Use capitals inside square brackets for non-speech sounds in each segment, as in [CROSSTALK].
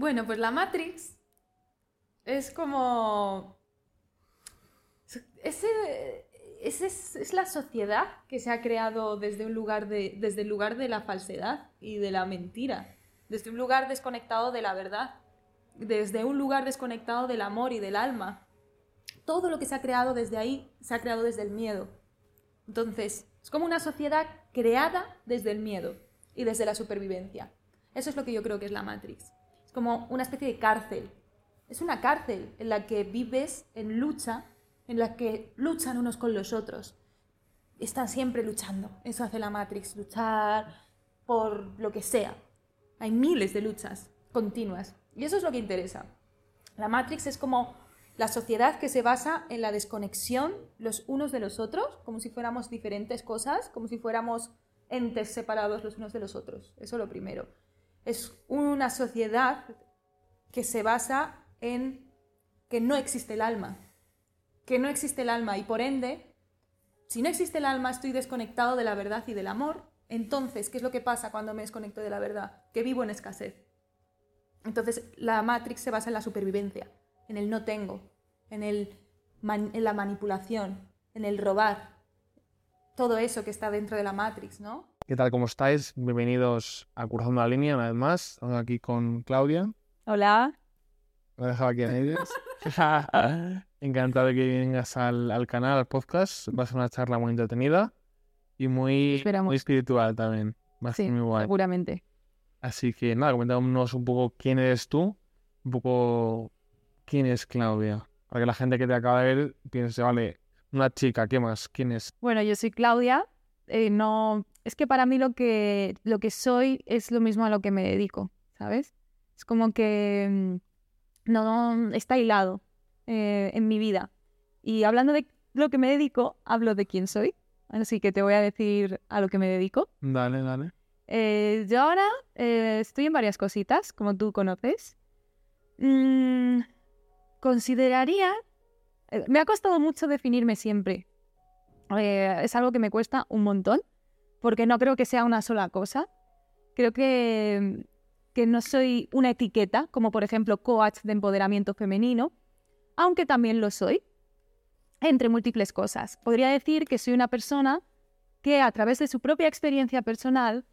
Bueno, pues la Matrix es como... Ese, es, es la sociedad que se ha creado desde, un lugar de, desde el lugar de la falsedad y de la mentira, desde un lugar desconectado de la verdad, desde un lugar desconectado del amor y del alma. Todo lo que se ha creado desde ahí se ha creado desde el miedo. Entonces, es como una sociedad creada desde el miedo y desde la supervivencia. Eso es lo que yo creo que es la Matrix. Es como una especie de cárcel. Es una cárcel en la que vives en lucha, en la que luchan unos con los otros. Están siempre luchando. Eso hace la Matrix, luchar por lo que sea. Hay miles de luchas continuas. Y eso es lo que interesa. La Matrix es como la sociedad que se basa en la desconexión los unos de los otros, como si fuéramos diferentes cosas, como si fuéramos entes separados los unos de los otros. Eso es lo primero. Es una sociedad que se basa en que no existe el alma, que no existe el alma y por ende, si no existe el alma estoy desconectado de la verdad y del amor, entonces, ¿qué es lo que pasa cuando me desconecto de la verdad? Que vivo en escasez. Entonces, la Matrix se basa en la supervivencia, en el no tengo, en, el en la manipulación, en el robar, todo eso que está dentro de la Matrix, ¿no? ¿Qué tal? ¿Cómo estáis? Bienvenidos a Cruzando la Línea una vez más. Estamos aquí con Claudia. Hola. Lo he dejado aquí en ellos. [LAUGHS] [LAUGHS] Encantado de que vengas al, al, canal, al podcast. Va a ser una charla muy entretenida y muy, muy espiritual también. Va a ser sí, muy guay. seguramente. Así que nada, coméntanos un poco quién eres tú, un poco quién es Claudia. Para que la gente que te acaba de ver piense, vale, una chica, ¿qué más? ¿Quién es? Bueno, yo soy Claudia. Eh, no, es que para mí lo que, lo que soy es lo mismo a lo que me dedico, ¿sabes? Es como que mm, no, está hilado eh, en mi vida. Y hablando de lo que me dedico, hablo de quién soy. Así que te voy a decir a lo que me dedico. Dale, dale. Eh, yo ahora eh, estoy en varias cositas, como tú conoces. Mm, consideraría... Me ha costado mucho definirme siempre. Es algo que me cuesta un montón, porque no creo que sea una sola cosa. Creo que, que no soy una etiqueta, como por ejemplo coach de empoderamiento femenino, aunque también lo soy, entre múltiples cosas. Podría decir que soy una persona que a través de su propia experiencia personal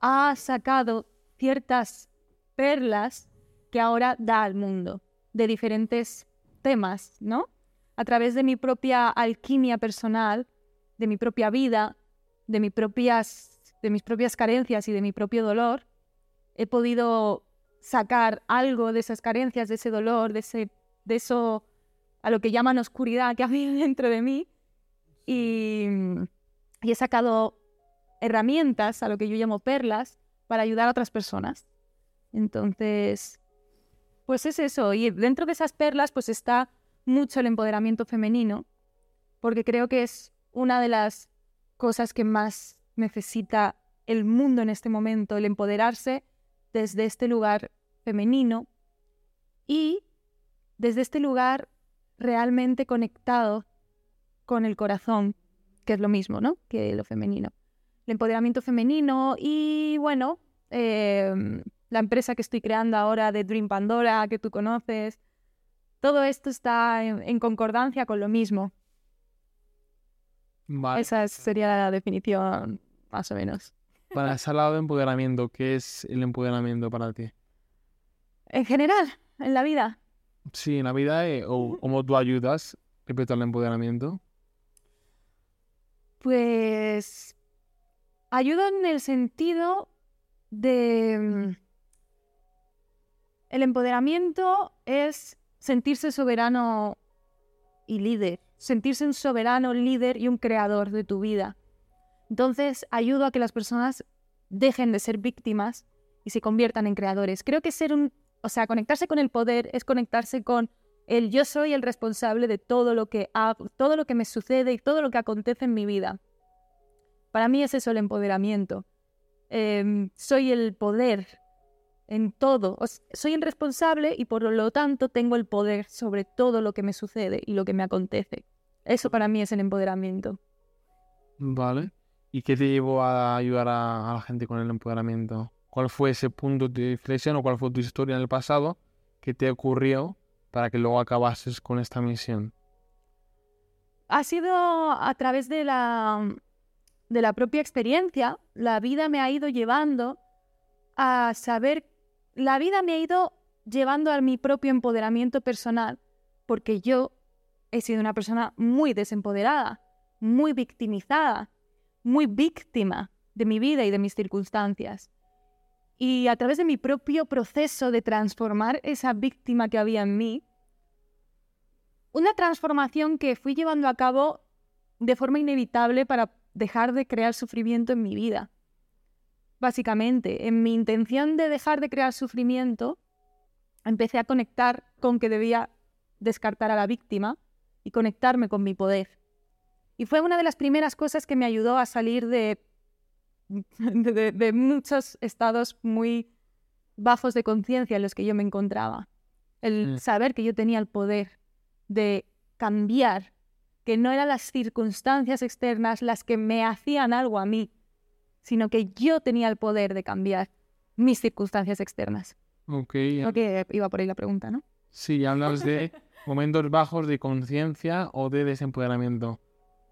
ha sacado ciertas perlas que ahora da al mundo, de diferentes temas, ¿no? A través de mi propia alquimia personal, de mi propia vida, de, mis propias, de mis propias carencias y de mi propio dolor, he podido sacar algo de esas carencias, de ese dolor, de, ese, de eso a lo que llaman oscuridad que [LAUGHS] había dentro de mí, y, y he sacado herramientas, a lo que yo llamo perlas, para ayudar a otras personas. Entonces, pues es eso. Y dentro de esas perlas, pues está mucho el empoderamiento femenino, porque creo que es una de las cosas que más necesita el mundo en este momento, el empoderarse desde este lugar femenino y desde este lugar realmente conectado con el corazón, que es lo mismo, ¿no? Que lo femenino el empoderamiento femenino y bueno, eh, la empresa que estoy creando ahora de Dream Pandora, que tú conoces, todo esto está en concordancia con lo mismo. Vale. Esa sería la definición, más o menos. Para ese lado de empoderamiento, ¿qué es el empoderamiento para ti? En general, en la vida. Sí, en la vida, eh, o cómo tú ayudas respecto al empoderamiento. Pues ayuda en el sentido de... El empoderamiento es sentirse soberano y líder, sentirse un soberano, líder y un creador de tu vida. Entonces, ayudo a que las personas dejen de ser víctimas y se conviertan en creadores. Creo que ser un, o sea, conectarse con el poder es conectarse con el yo soy el responsable de todo lo que hago, todo lo que me sucede y todo lo que acontece en mi vida. Para mí es eso el empoderamiento. Eh, soy el poder en todo. O soy el responsable y por lo tanto tengo el poder sobre todo lo que me sucede y lo que me acontece. Eso para mí es el empoderamiento. Vale. ¿Y qué te llevó a ayudar a, a la gente con el empoderamiento? cuál fue ese punto de inflexión o cuál fue tu historia en el pasado que te ocurrió para que luego acabases con esta misión. Ha sido a través de la, de la propia experiencia. La vida me ha ido llevando a saber, la vida me ha ido llevando a mi propio empoderamiento personal, porque yo he sido una persona muy desempoderada, muy victimizada, muy víctima de mi vida y de mis circunstancias. Y a través de mi propio proceso de transformar esa víctima que había en mí, una transformación que fui llevando a cabo de forma inevitable para dejar de crear sufrimiento en mi vida. Básicamente, en mi intención de dejar de crear sufrimiento, empecé a conectar con que debía descartar a la víctima y conectarme con mi poder. Y fue una de las primeras cosas que me ayudó a salir de, [LAUGHS] de, muchos estados muy bajos de conciencia en los que yo me encontraba. El mm. saber que yo tenía el poder de cambiar, que no eran las circunstancias externas las que me hacían algo a mí, sino que yo tenía el poder de cambiar mis circunstancias externas. Ok. Creo que iba por ahí la pregunta, ¿no? Sí, hablas de [LAUGHS] momentos bajos de conciencia o de desempoderamiento.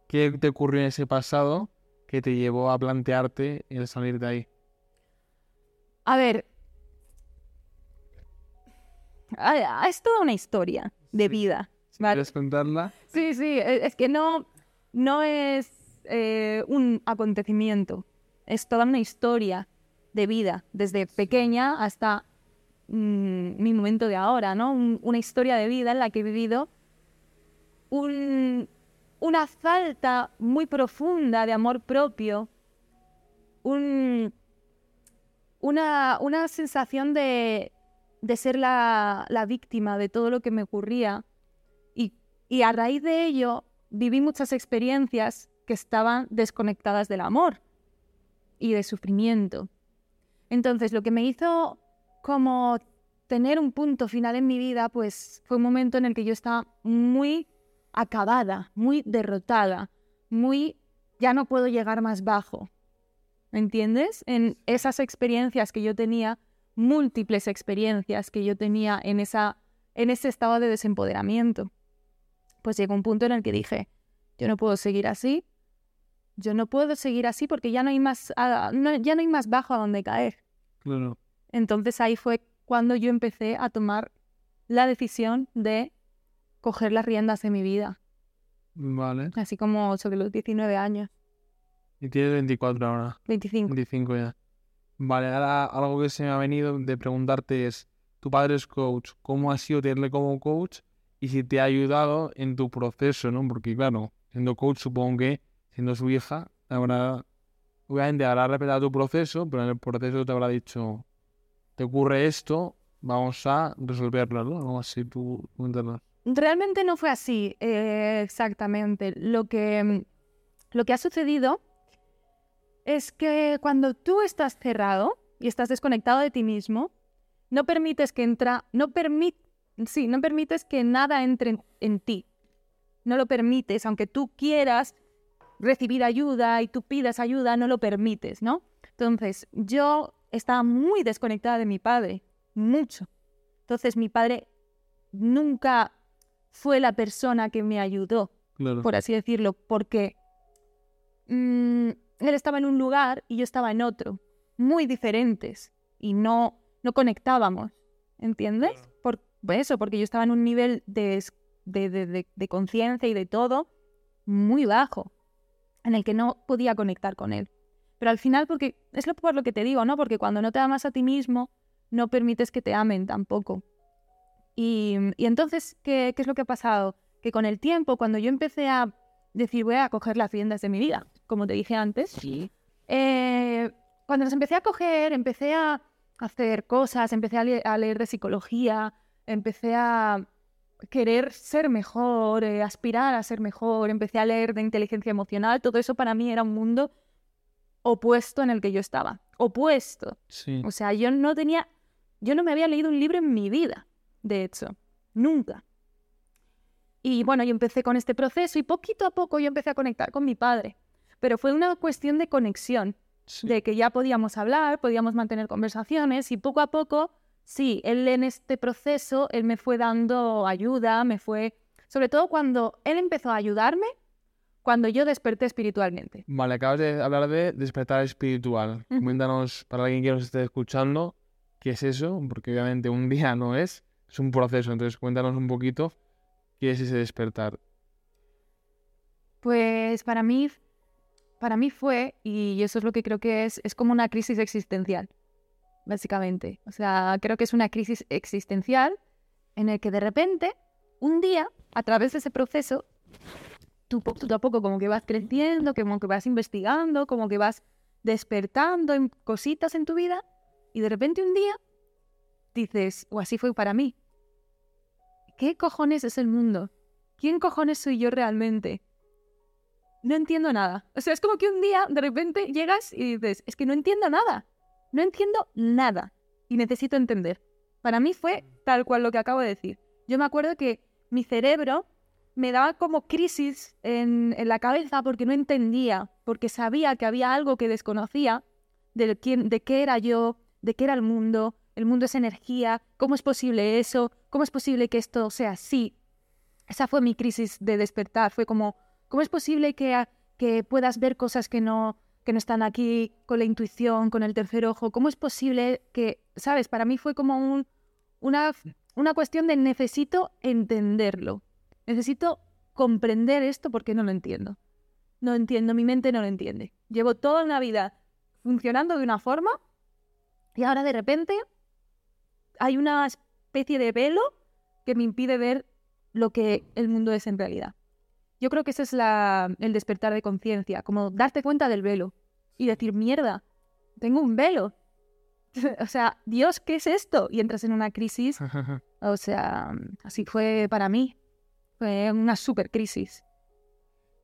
¿Qué te ocurrió en ese pasado que te llevó a plantearte el salir de ahí? A ver, es toda una historia de vida. ¿Quieres contarla? Sí, sí, e, es que no, no es eh, un acontecimiento, es toda una historia de vida, desde pequeña hasta mm, mi momento de ahora, ¿no? una historia de vida en la que he vivido una falta muy profunda de amor propio, una, una sensación de, de ser la, la, víctima de todo lo que me ocurría. Y, y a raíz de ello viví muchas experiencias que estaban desconectadas del amor y de sufrimiento. Entonces, lo que me hizo como tener un punto final en mi vida, pues fue un momento en el que yo estaba muy acabada, muy derrotada, muy ya no puedo llegar más bajo. ¿Me entiendes? En esas experiencias que yo tenía, múltiples experiencias que yo tenía en, esa, en ese estado de desempoderamiento. Pues llegó un punto en el que dije, yo no puedo seguir así, yo no puedo seguir así porque ya no hay más, ya no hay más bajo a donde caer. Claro. Entonces ahí fue cuando yo empecé a tomar la decisión de coger las riendas de mi vida. Vale. Así como sobre los 19 años. Y tienes 24 ahora. 25. 25 ya. Vale, ahora algo que se me ha venido de preguntarte es, tu padre es coach, ¿cómo ha sido tenerle como coach? Y si te ha ayudado en tu proceso, ¿no? Porque claro, siendo coach supongo que siendo su hija, habrá, obviamente habrá respetado tu proceso, pero en el proceso te habrá dicho, te ocurre esto, vamos a resolverlo, ¿no? Así, tú Realmente no fue así, eh, exactamente. Lo que, lo que ha sucedido es que cuando tú estás cerrado y estás desconectado de ti mismo, no permites que entra, no sí, no permites que nada entre en, en ti. No lo permites, aunque tú quieras recibir ayuda y tú pidas ayuda, no lo permites, ¿no? Entonces, yo estaba muy desconectada de mi padre, mucho. Entonces, mi padre nunca fue la persona que me ayudó, por así decirlo, porque mm, él estaba en un lugar y yo estaba en otro, muy diferentes, y no, no conectábamos, ¿entiendes? Por eso, porque yo estaba en un nivel de, de, de conciencia y de todo muy bajo en el que no podía conectar con él. Pero al final, porque es lo por lo que te digo, ¿no? Porque cuando no te amas a ti mismo, no permites que te amen tampoco. Y, entonces, ¿qué, es lo que ha pasado? Que con el tiempo, cuando yo empecé a decir, voy a coger las riendas de mi vida, como te dije antes, sí. Eh, cuando las empecé a coger, empecé a hacer cosas, empecé a leer de psicología, empecé a querer ser mejor, eh, aspirar a ser mejor, empecé a leer de inteligencia emocional, todo eso para mí era un mundo opuesto en el que yo estaba, opuesto. O sea, yo no tenía, yo no me había leído un libro en mi vida, de hecho, nunca. Y bueno, yo empecé con este proceso y poquito a poco yo empecé a conectar con mi padre, pero fue una cuestión de conexión, Sí. de que ya podíamos hablar, podíamos mantener conversaciones y poco a poco, sí, él en este proceso, él me fue dando ayuda, me fue, sobre todo cuando él empezó a ayudarme, cuando yo desperté espiritualmente. Vale, acabas de hablar de despertar espiritual. Ujú. Coméntanos, para alguien que nos esté escuchando, qué es eso, porque obviamente un [LAUGHS] día no es, es un proceso. Entonces, cuéntanos un poquito qué es ese despertar. Pues para mí, para mí fue, y eso es lo que creo que es, es como una crisis existencial, básicamente. O sea, creo que es una crisis existencial en el que de repente, un día, a través de ese proceso, tú poco a poco como que vas creciendo, como que vas investigando, como que vas despertando en cositas en tu vida, y de repente un día dices, o así fue para mí, ¿qué cojones es el mundo? ¿Quién cojones soy yo realmente? no entiendo nada. O sea, es como que un día de repente llegas y dices, es que no entiendo nada. No entiendo nada. Y necesito entender. Para mí fue tal cual lo que acabo de decir. Yo me acuerdo que mi cerebro me daba como crisis en, en la cabeza porque no entendía, porque sabía que había algo que desconocía de, quién, de qué era yo, de qué era el mundo. El mundo es energía. ¿Cómo es posible eso? ¿Cómo es posible que esto sea así? Esa fue mi crisis de despertar. Fue como, ¿Cómo es posible que, que puedas ver cosas que no, que no están aquí con la intuición, con el tercer ojo? ¿Cómo es posible que, sabes, para mí fue como un, una, una cuestión de necesito entenderlo. Necesito comprender esto porque no lo entiendo. No entiendo, mi mente no lo entiende. Llevo toda una vida funcionando de una forma y ahora de repente hay una especie de velo que me impide ver lo que el mundo es en realidad. Yo creo que ese es la, el despertar de conciencia, como darte cuenta del velo y decir, mierda, tengo un velo. [LAUGHS] o sea, Dios, ¿qué es esto? Y entras en una crisis. [LAUGHS] O sea, así fue para mí. Fue una super crisis.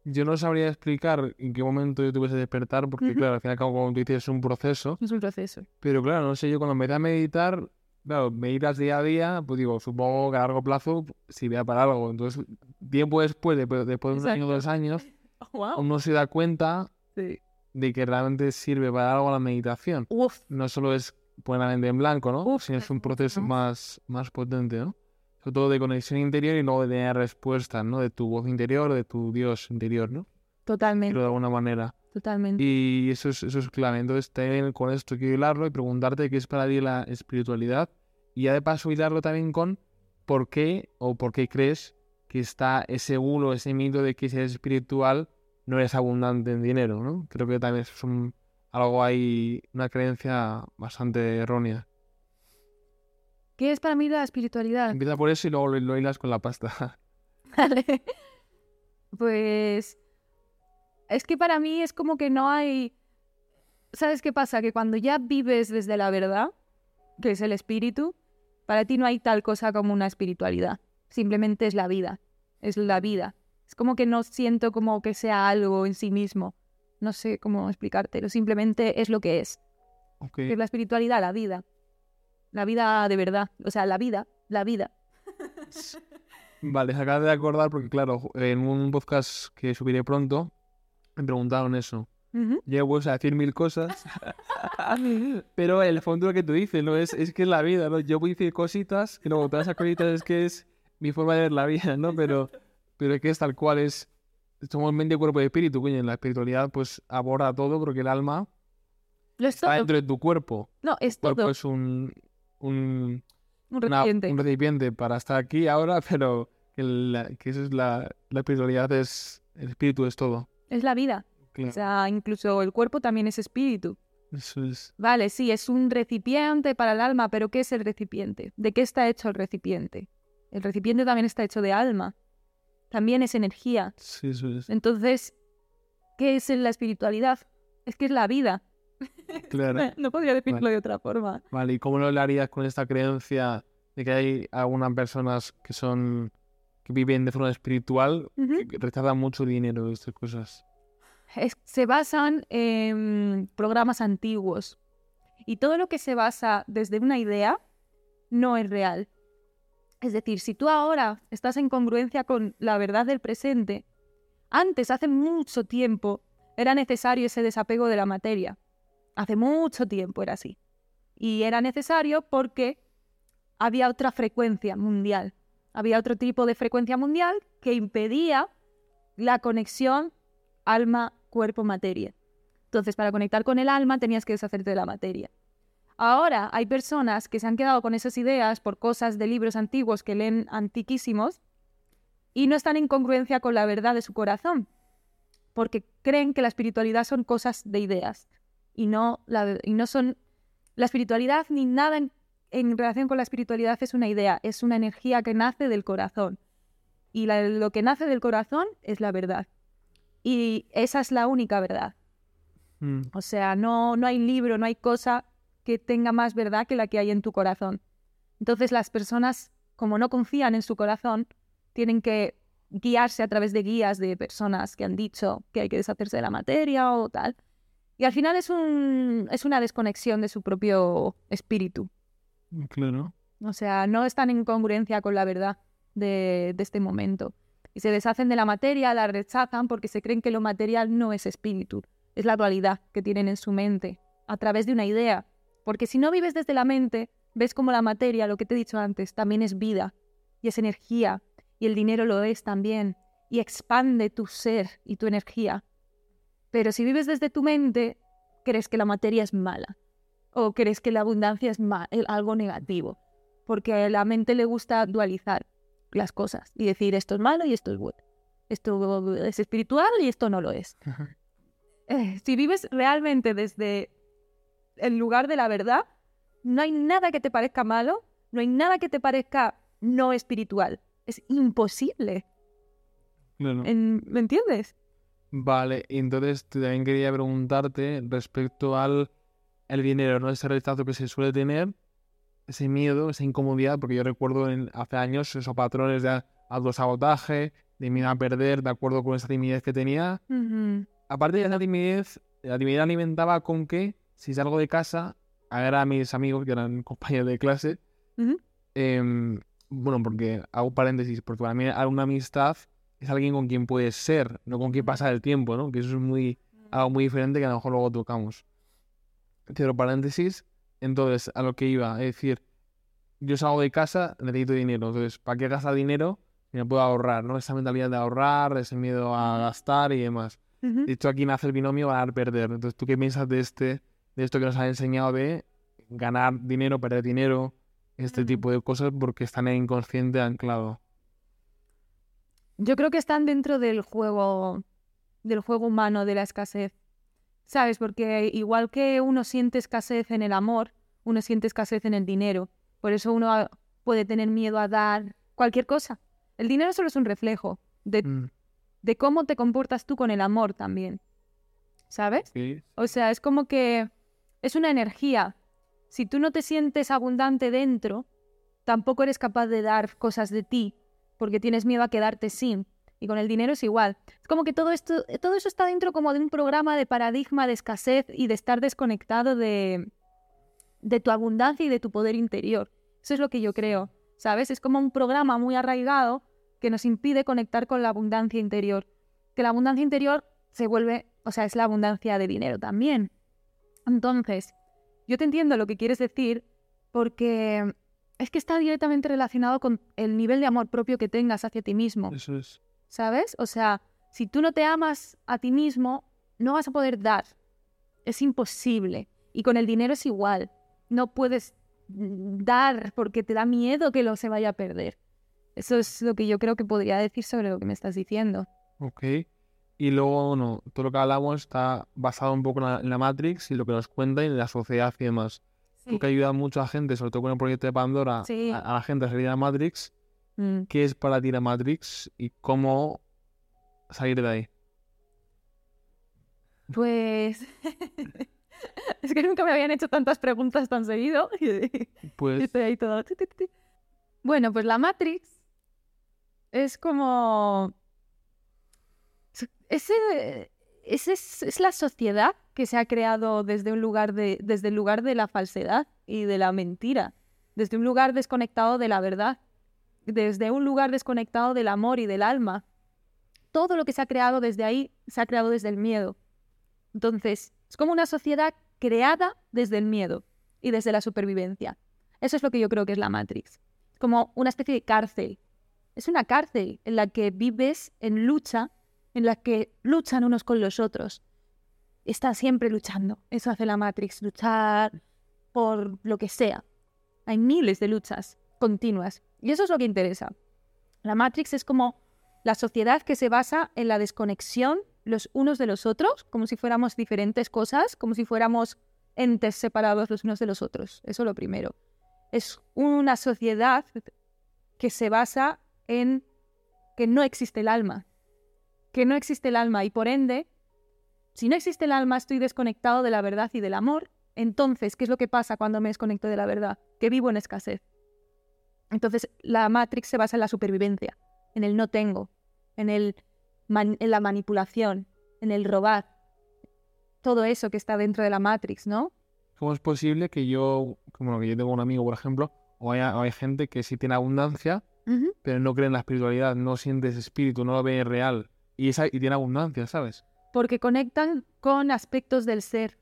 Yo no sabría explicar en qué momento yo tuve ese despertar, porque claro, al final, como tú dices, es un proceso. Es un proceso. Pero claro, no sé, yo cuando empecé a meditar, claro, meditas día a día, pues digo, supongo que a largo plazo sirve para algo. Entonces, tiempo después, después, después de un año o dos años, [LAUGHS] wow. uno se da cuenta Sí. de que realmente sirve para algo la meditación. Uf, No solo es poner la mente en blanco, ¿no? Uf, Sino es un proceso uf. más, más potente, ¿no? Sobre todo de conexión interior y luego de tener respuestas, ¿no? De tu voz interior, de tu Dios interior, ¿no? totalmente, Pero de alguna manera. Totalmente. Y eso es, eso es clave. Entonces, también con esto quiero hilarlo y preguntarte qué es para ti la espiritualidad. Y ya de paso hilarlo también con por qué o por qué crees que está ese bulo, ese mito de que si eres espiritual no eres abundante en dinero, ¿no? Creo que también es un, algo ahí, una creencia bastante errónea. ¿Qué es para mí la espiritualidad? Empieza por eso y luego lo, lo hilas con la pasta. [LAUGHS] Vale. Pues es que para mí es como que no hay... ¿Sabes qué pasa? Que cuando ya vives desde la verdad, que es el espíritu, para ti no hay tal cosa como una espiritualidad. Simplemente es la vida. Es la vida. Es como que no siento como que sea algo en sí mismo. No sé cómo explicártelo. Simplemente es lo que es. Que es la espiritualidad, la vida. La vida de verdad. O sea, la vida, la vida. Vale, se acaba de acordar porque, claro, en un podcast que subiré pronto, me preguntaron eso. Ujú. Llego pues, a decir mil cosas, [LAUGHS] pero el fondo lo que tú dices, ¿no? Es, es que es la vida, ¿no? Yo voy a decir cositas, y luego todas esas cositas es que es mi forma de ver la vida, ¿no? Pero, pero es que es tal cual, es... Somos mente, cuerpo y espíritu, coño. En la espiritualidad, pues, aborda todo porque el alma Lo es está todo. dentro de tu cuerpo. No, es El cuerpo todo. es un... un Un una- recipiente. un recipiente para estar aquí ahora, [LAUGHS] pero que, que eso es la, la espiritualidad, es... El espíritu es todo. Es la vida. Claro, O sea, incluso el cuerpo también es espíritu. eso es... Vale, sí, es un recipiente para el alma, pero ¿qué es el recipiente? ¿De qué está hecho el recipiente? El recipiente también está hecho de alma. También es energía. Sí, eso es. Entonces, ¿qué es la espiritualidad? Es que es la vida. Claro. [LAUGHS] No podría definirlo de otra forma. Vale, ¿y cómo lo harías con esta creencia de que hay algunas personas que son que viven de forma espiritual que rechazan mucho dinero y estas cosas? Es- se basan en programas antiguos. Y todo lo que se basa desde una idea no es real. Es decir, si tú ahora estás en congruencia con la verdad del presente, antes, hace mucho tiempo, era necesario ese desapego de la materia. Hace mucho tiempo era así. Y era necesario porque había otra frecuencia mundial. Había otro tipo de frecuencia mundial que impedía la conexión alma, cuerpo, materia. Entonces, para conectar con el alma tenías que deshacerte de la materia. Ahora hay personas que se han quedado con esas ideas por cosas de libros antiguos que leen antiquísimos y no están en congruencia con la verdad de su corazón, porque creen que la espiritualidad son cosas de ideas y no, la, y no son la espiritualidad ni nada en, en, relación con la espiritualidad es una idea, es una energía que nace del corazón. Y la, lo que nace del corazón es la verdad. Y esa es la única verdad. Mm. O sea, no, no hay libro, no hay cosa que tenga más verdad que la que hay en tu corazón. Entonces las personas, como no confían en su corazón, tienen que guiarse a través de guías de personas que han dicho que hay que deshacerse de la materia o tal. Y al final es, un, es una desconexión de su propio espíritu. Claro. O sea, no están en congruencia con la verdad de, este momento. Y se deshacen de la materia, la rechazan porque se creen que lo material no es espíritu, es la dualidad que tienen en su mente, a través de una idea. Porque si no vives desde la mente, ves como la materia, lo que te he dicho antes, también es vida y es energía, y el dinero lo es también, y expande tu ser y tu energía. Pero si vives desde tu mente, crees que la materia es mala, o crees que la abundancia es ma- algo negativo, porque a la mente le gusta dualizar las cosas y decir esto es malo y esto es bueno, esto es espiritual y esto no lo es. [LAUGHS] Eh, si vives realmente desde el lugar de la verdad, no hay nada que te parezca malo, no hay nada que te parezca no espiritual. Es imposible. Claro. En- ¿Me entiendes? Vale, entonces también quería preguntarte respecto al el dinero, ¿no? Ese rechazo que se suele tener, ese miedo, esa incomodidad, porque yo recuerdo en, hace años esos patrones de autosabotaje, de miedo a perder, de acuerdo con esa timidez que tenía. Aparte de esa timidez, la timidez alimentaba con que si salgo de casa, a a mis amigos, que eran [LAUGHS] compañeros de clase, Ujú. em, bueno, porque hago paréntesis, porque para mí una amistad es alguien con quien puedes ser, no con quien pasar el tiempo, ¿no? Que eso es muy, algo muy diferente que a lo mejor luego tocamos. Cierro paréntesis, entonces, a lo que iba, es decir, yo salgo de casa, necesito dinero, entonces, ¿para qué gastar dinero? Si me puedo ahorrar, ¿no? Esa mentalidad de ahorrar, ese miedo a gastar y demás. Ujú. De hecho, aquí nace el binomio ganar-perder. Entonces, ¿tú qué piensas de este, de esto que nos han enseñado de ganar dinero, perder dinero, este tipo de cosas porque están en inconsciente anclado? Yo creo que están dentro del juego, del juego humano de la escasez. ¿Sabes? Porque igual que uno siente escasez en el amor, uno siente escasez en el dinero. Por eso uno puede tener miedo a dar cualquier cosa. El dinero solo es un reflejo de, Mm, de cómo te comportas tú con el amor también. ¿Sabes? ok. O sea, es como que es una energía. Si tú no te sientes abundante dentro, tampoco eres capaz de dar cosas de ti, porque tienes miedo a quedarte sin. Y con el dinero es igual. Es como que todo esto, todo eso está dentro como de un programa de paradigma de escasez y de estar desconectado de, de tu abundancia y de tu poder interior. Eso es lo que yo creo, ¿sabes? Es como un programa muy arraigado que nos impide conectar con la abundancia interior. Que la abundancia interior se vuelve, o sea, es la abundancia de dinero también. Entonces, yo te entiendo lo que quieres decir porque es que está directamente relacionado con el nivel de amor propio que tengas hacia ti mismo, Eso es. ¿Sabes? O sea, si tú no te amas a ti mismo, no vas a poder dar. Es imposible. Y con el dinero es igual. No puedes mm, dar porque te da miedo que lo se vaya a perder. Eso es lo que yo creo que podría decir sobre lo que me estás diciendo. Ok. Y luego, bueno, todo lo que hablamos está basado un poco en la, en la Matrix y lo que nos cuenta y en la sociedad y demás. Tú que ayudas mucho a gente, sobre todo con el proyecto de Pandora, Sí. a, a la gente a salir de la Matrix. Mm. ¿Qué es para ti la Matrix y cómo salir de ahí? Pues [LAUGHS] es que nunca me habían hecho tantas preguntas tan seguido. y [LAUGHS] Pues, Estoy ahí todo. Bueno, pues la Matrix es como... Ese, ese es, es la sociedad que se ha creado desde un lugar de, desde el lugar de la falsedad y de la mentira, desde un lugar desconectado de la verdad, desde un lugar desconectado del amor y del alma. Todo lo que se ha creado desde ahí se ha creado desde el miedo. Entonces, es como una sociedad creada desde el miedo y desde la supervivencia. Eso es lo que yo creo que es la Matrix. Como una especie de cárcel. Es una cárcel en la que vives en lucha, en la que luchan unos con los otros. Está siempre luchando. Eso hace la Matrix, luchar por lo que sea. Hay miles de luchas continuas. Y eso es lo que interesa. La Matrix es como la sociedad que se basa en la desconexión los unos de los otros, como si fuéramos diferentes cosas, como si fuéramos entes separados los unos de los otros. Eso es lo primero. Es una sociedad que se basa en que no existe el alma. Que no existe el alma y por ende, si no existe el alma, estoy desconectado de la verdad y del amor. Entonces, ¿qué es lo que pasa cuando me desconecto de la verdad? Que vivo en escasez. Entonces, la Matrix se basa en la supervivencia, en el no tengo, en, el en la manipulación, en el robar. Todo eso que está dentro de la Matrix, ¿no? ¿Cómo es posible que yo, como que yo tengo un amigo, por ejemplo, o hay, gente que sí tiene abundancia, pero no cree en la espiritualidad, no siente ese espíritu, no lo ve real, y, esa, y tiene abundancia, ¿sabes? Porque conectan con aspectos del ser.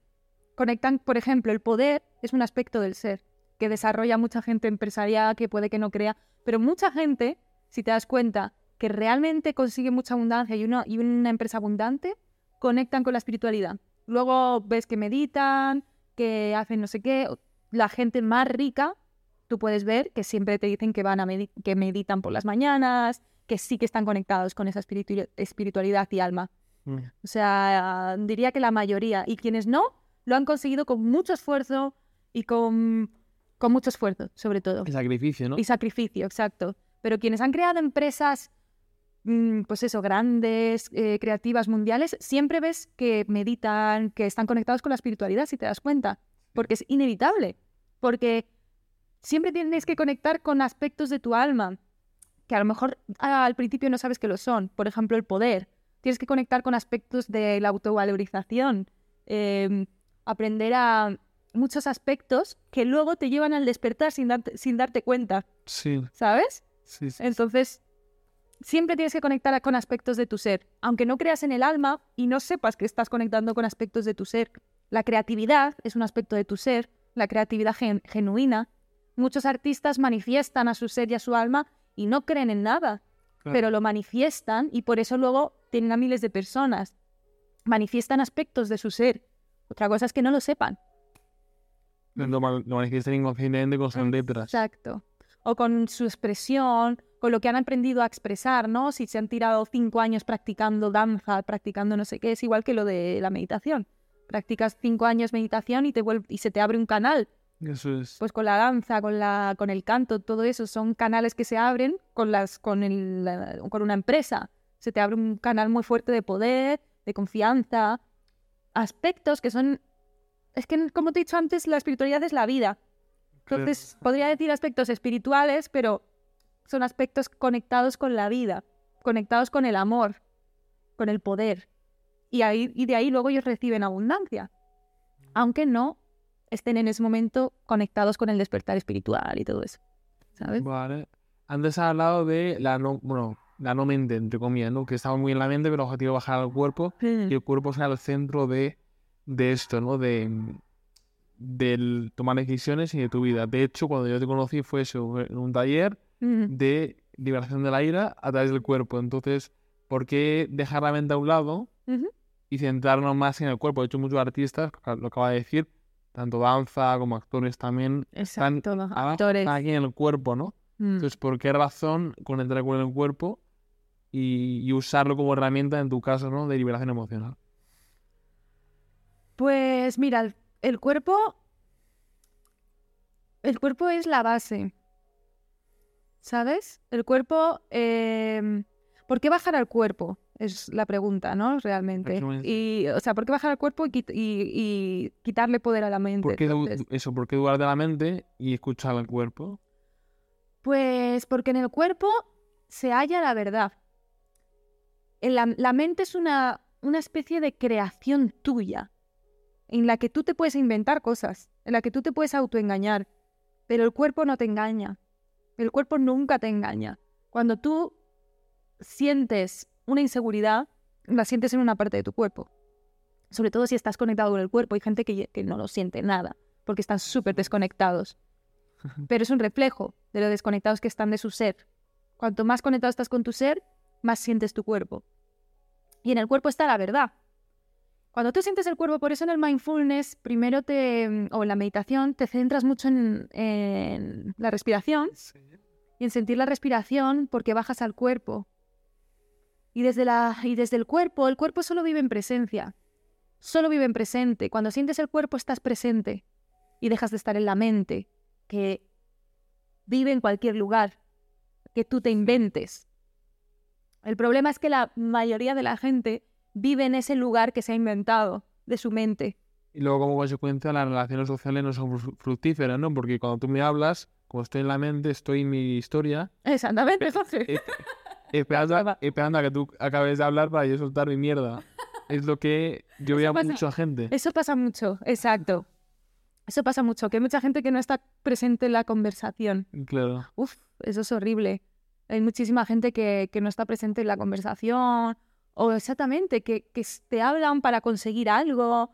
Conectan, por ejemplo, el poder es un aspecto del ser que desarrolla mucha gente empresarial que puede que no crea, pero mucha gente, si te das cuenta, que realmente consigue mucha abundancia y una, y una empresa abundante, conectan con la espiritualidad. Luego ves que meditan, que hacen no sé qué. La gente más rica, tú puedes ver que siempre te dicen que van a que meditan por las mañanas, que sí que están conectados con esa espiritualidad y alma. Mm. O sea, diría que la mayoría. Y quienes no, lo han conseguido con mucho esfuerzo y con con mucho esfuerzo, sobre todo. Y sacrificio, ¿no? Y sacrificio, exacto. Pero quienes han creado empresas, mm, pues eso, grandes, eh, creativas, mundiales, siempre ves que meditan, que están conectados con la espiritualidad, si te das cuenta. Porque es inevitable. Porque siempre tienes que conectar con aspectos de tu alma, que a lo mejor al principio no sabes que lo son. Por ejemplo, el poder. Tienes que conectar con aspectos de la autovalorización. Em, aprender a muchos aspectos que luego te llevan al despertar sin, sin darte cuenta. Sí. ¿Sabes? Sí, sí. Entonces, siempre tienes que conectar con aspectos de tu ser. Aunque no creas en el alma y no sepas que estás conectando con aspectos de tu ser. La creatividad es un aspecto de tu ser, la creatividad genuina. Muchos artistas manifiestan a su ser y a su alma y no creen en nada, pero lo manifiestan y por eso luego tienen a miles de personas. Manifiestan aspectos de su ser. Otra cosa es que no lo sepan. Manifiestan inconscientemente con sus letras. Exacto. O con su expresión, con lo que han aprendido a expresar, ¿no? Si se han tirado cinco años practicando danza, practicando no sé qué, es igual que lo de la meditación. Practicas cinco años meditación y, te y se te abre un canal. Eso es. Pues con la danza, con, la, con el canto, todo eso son canales que se abren con, las, con, el, con una empresa. Se te abre un canal muy fuerte de poder, de confianza, aspectos que son es que, como te he dicho antes, la espiritualidad es la vida. Entonces, podría decir aspectos espirituales, pero son aspectos conectados con la vida, conectados con el amor, con el poder. Y, ahí, y de ahí luego ellos reciben abundancia, aunque no estén en ese momento conectados con el despertar espiritual y todo eso. ¿Sabes? Vale. Antes has hablado de la no, bueno, la no mente, entre comillas, ¿no? Que estaba muy en la mente, pero el objetivo es bajar al cuerpo y el cuerpo sea el centro de de esto, ¿no? De, del tomar decisiones y de tu vida. De hecho, cuando yo te conocí fue eso, en un taller de liberación de la ira a través del cuerpo. Entonces, ¿por qué dejar la mente a un lado y centrarnos más en el cuerpo? De hecho, muchos artistas, lo acaba de decir, tanto danza como actores también, están actores. aquí en el cuerpo, ¿no? Mm. Entonces, ¿por qué razón conectar con el cuerpo y, y usarlo como herramienta, en tu caso, ¿no? de liberación emocional? Pues mira, el, cuerpo. El cuerpo es la base. ¿Sabes? El cuerpo. Em, ¿Por qué bajar al cuerpo? Es la pregunta, ¿no? Realmente. Y, o sea, ¿por qué bajar al cuerpo y, quitarle poder a la mente? ¿Por qué eso? ¿Por qué dudar de la mente y escuchar al cuerpo? Pues porque en el cuerpo se halla la verdad. En la, la mente es una, una especie de creación tuya en la que tú te puedes inventar cosas, en la que tú te puedes autoengañar, pero el cuerpo no te engaña. El cuerpo nunca te engaña. Cuando tú sientes una inseguridad, la sientes en una parte de tu cuerpo. Sobre todo si estás conectado con el cuerpo. Hay gente que, que no lo siente nada, porque están súper desconectados. [LAUGHS] Pero es un reflejo de lo desconectados que están de su ser. Cuanto más conectado estás con tu ser, más sientes tu cuerpo. Y en el cuerpo está la verdad. Cuando tú sientes el cuerpo, por eso en el mindfulness, primero te, o en la meditación, te centras mucho en, en la respiración y en sentir la respiración porque bajas al cuerpo. Y desde, la, y desde el cuerpo, el cuerpo solo vive en presencia. Solo vive en presente. Cuando sientes el cuerpo estás presente y dejas de estar en la mente, que vive en cualquier lugar, que tú te inventes. El problema es que la mayoría de la gente vive en ese lugar que se ha inventado de su mente. Y luego, como consecuencia, las relaciones sociales no son fru- fructíferas, ¿no? Porque cuando tú me hablas, como estoy en la mente, estoy en mi historia, Exactamente, Jorge. eh, esperando, a, esperando a que tú acabes de hablar para yo soltar mi mierda. Es lo que yo veo a mucha gente. Eso pasa mucho, exacto. Eso pasa mucho, que hay mucha gente que no está presente en la conversación. Claro. Uf, eso es horrible. Hay muchísima gente que, que no está presente en la conversación o exactamente que, que te hablan para conseguir algo.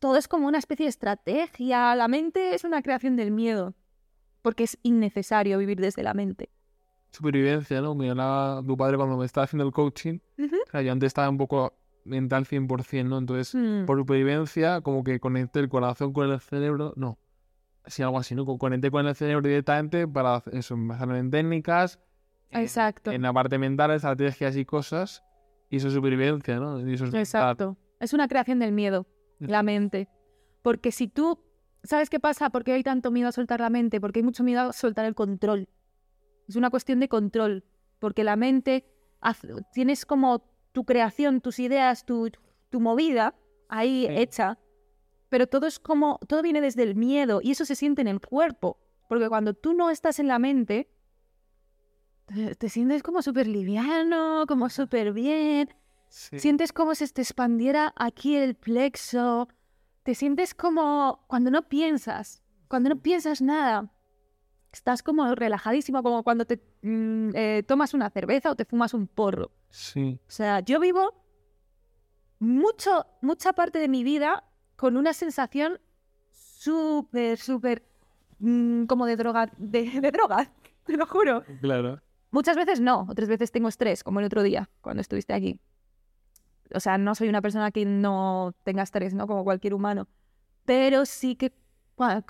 Todo es como una especie de estrategia. La mente es una creación del miedo porque es innecesario vivir desde la mente. Supervivencia, ¿no? Me hablaba tu padre cuando me estaba haciendo el coaching. O sea, yo antes estaba un poco mental 100%, ¿no? Entonces, Mm, por supervivencia, como que conecté el corazón con el cerebro. No, sí, algo así, ¿no? Co- Conecté con el cerebro directamente para eso, basarme en técnicas, en- Exacto. en la parte mental, estrategias y cosas. Y es supervivencia, ¿no? Y Exacto. Es una creación del miedo, la mente. Porque si tú, ¿sabes qué pasa? ¿Por qué hay tanto miedo a soltar la mente? Porque hay mucho miedo a soltar el control. Es una cuestión de control. Porque la mente, tienes como tu creación, tus ideas, tu, tu movida ahí Sí. hecha. Pero todo es como, todo viene desde el miedo y eso se siente en el cuerpo. Porque cuando tú no estás en la mente, te, te sientes como súper liviano, como súper bien. Sí. Sientes como si te expandiera aquí el plexo. Te sientes como cuando no piensas, cuando no piensas nada. Estás como relajadísimo, como cuando te mm, eh, tomas una cerveza o te fumas un porro. Sí. O sea, yo vivo mucho, mucha parte de mi vida con una sensación súper, súper mm, como de droga, de, de droga, [LAUGHS] te lo juro. Claro. Muchas veces no, otras veces tengo estrés, como el otro día, cuando estuviste aquí. O sea, no soy una persona que no tenga estrés, ¿no? Como cualquier humano. Pero sí que